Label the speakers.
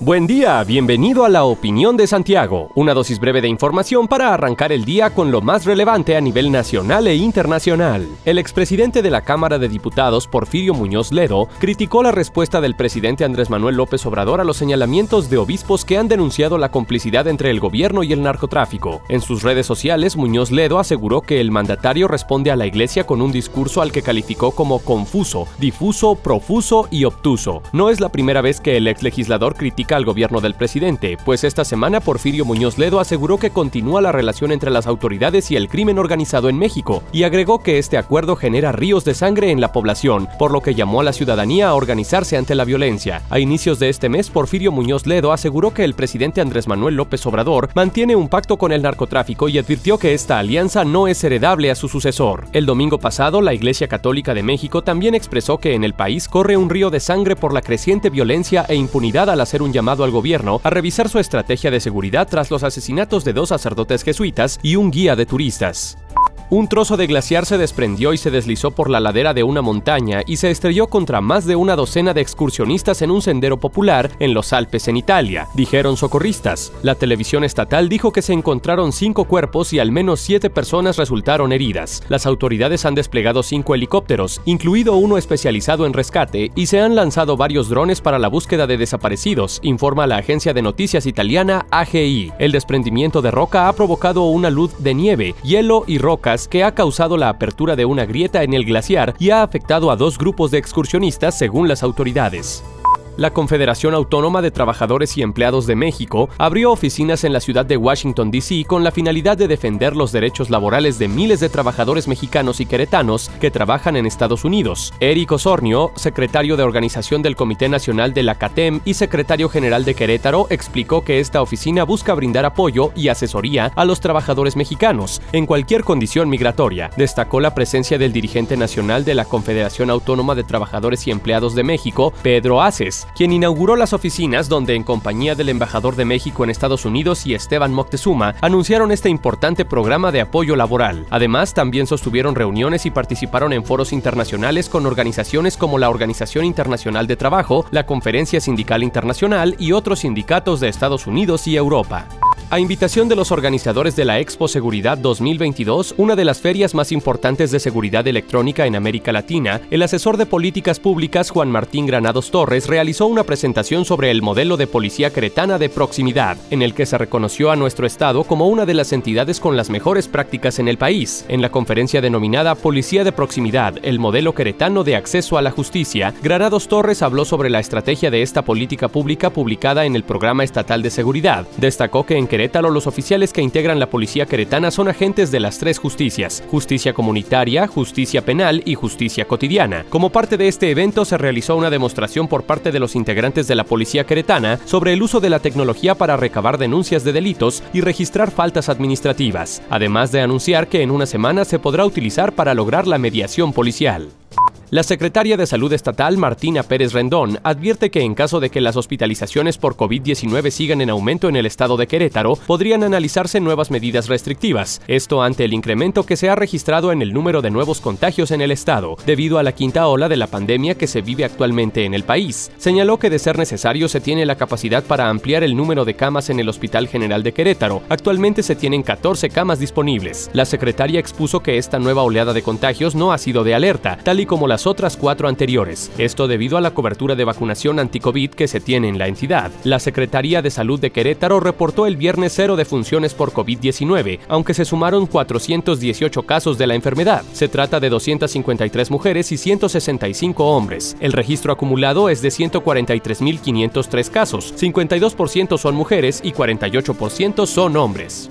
Speaker 1: Buen día, bienvenido a la Opinión de Santiago, una dosis breve de información para arrancar el día con lo más relevante a nivel nacional e internacional. El expresidente de la Cámara de Diputados, Porfirio Muñoz Ledo, criticó la respuesta del presidente Andrés Manuel López Obrador a los señalamientos de obispos que han denunciado la complicidad entre el gobierno y el narcotráfico. En sus redes sociales, Muñoz Ledo aseguró que el mandatario responde a la iglesia con un discurso al que calificó como confuso, difuso, profuso y obtuso. No es la primera vez que el ex legislador critica al gobierno del presidente, pues esta semana Porfirio Muñoz Ledo aseguró que continúa la relación entre las autoridades y el crimen organizado en México, y agregó que este acuerdo genera ríos de sangre en la población, por lo que llamó a la ciudadanía a organizarse ante la violencia. A inicios de este mes, Porfirio Muñoz Ledo aseguró que el presidente Andrés Manuel López Obrador mantiene un pacto con el narcotráfico y advirtió que esta alianza no es heredable a su sucesor. El domingo pasado, la Iglesia Católica de México también expresó que en el país corre un río de sangre por la creciente violencia e impunidad al hacer un llamado al gobierno a revisar su estrategia de seguridad tras los asesinatos de dos sacerdotes jesuitas y un guía de turistas. Un trozo de glaciar se desprendió y se deslizó por la ladera de una montaña y se estrelló contra más de una docena de excursionistas en un sendero popular en los Alpes en Italia, dijeron socorristas. La televisión estatal dijo que se encontraron cinco cuerpos y al menos siete personas resultaron heridas. Las autoridades han desplegado cinco helicópteros, incluido uno especializado en rescate, y se han lanzado varios drones para la búsqueda de desaparecidos, informa la agencia de noticias italiana AGI. El desprendimiento de roca ha provocado una luz de nieve, hielo y roca que ha causado la apertura de una grieta en el glaciar y ha afectado a dos grupos de excursionistas según las autoridades la Confederación Autónoma de Trabajadores y Empleados de México abrió oficinas en la ciudad de Washington, D.C. con la finalidad de defender los derechos laborales de miles de trabajadores mexicanos y queretanos que trabajan en Estados Unidos. Eric Osornio, secretario de organización del Comité Nacional de la CATEM y secretario general de Querétaro, explicó que esta oficina busca brindar apoyo y asesoría a los trabajadores mexicanos en cualquier condición migratoria. Destacó la presencia del dirigente nacional de la Confederación Autónoma de Trabajadores y Empleados de México, Pedro Aces, quien inauguró las oficinas donde en compañía del embajador de México en Estados Unidos y Esteban Moctezuma anunciaron este importante programa de apoyo laboral. Además, también sostuvieron reuniones y participaron en foros internacionales con organizaciones como la Organización Internacional de Trabajo, la Conferencia Sindical Internacional y otros sindicatos de Estados Unidos y Europa. A invitación de los organizadores de la Expo Seguridad 2022, una de las ferias más importantes de seguridad electrónica en América Latina, el asesor de políticas públicas Juan Martín Granados Torres realizó una presentación sobre el modelo de policía cretana de proximidad, en el que se reconoció a nuestro estado como una de las entidades con las mejores prácticas en el país. En la conferencia denominada Policía de Proximidad, el modelo queretano de acceso a la justicia, Granados Torres habló sobre la estrategia de esta política pública publicada en el Programa Estatal de Seguridad. Destacó que en Querétaro, los oficiales que integran la policía queretana son agentes de las tres justicias, justicia comunitaria, justicia penal y justicia cotidiana. Como parte de este evento se realizó una demostración por parte de los integrantes de la policía queretana sobre el uso de la tecnología para recabar denuncias de delitos y registrar faltas administrativas, además de anunciar que en una semana se podrá utilizar para lograr la mediación policial. La secretaria de Salud Estatal, Martina Pérez Rendón, advierte que en caso de que las hospitalizaciones por COVID-19 sigan en aumento en el estado de Querétaro, podrían analizarse nuevas medidas restrictivas, esto ante el incremento que se ha registrado en el número de nuevos contagios en el estado, debido a la quinta ola de la pandemia que se vive actualmente en el país. Señaló que de ser necesario se tiene la capacidad para ampliar el número de camas en el Hospital General de Querétaro. Actualmente se tienen 14 camas disponibles. La secretaria expuso que esta nueva oleada de contagios no ha sido de alerta, tal y como las otras cuatro anteriores, esto debido a la cobertura de vacunación anti-COVID que se tiene en la entidad. La Secretaría de Salud de Querétaro reportó el viernes cero de funciones por COVID-19, aunque se sumaron 418 casos de la enfermedad. Se trata de 253 mujeres y 165 hombres. El registro acumulado es de 143.503 casos, 52% son mujeres y 48% son hombres.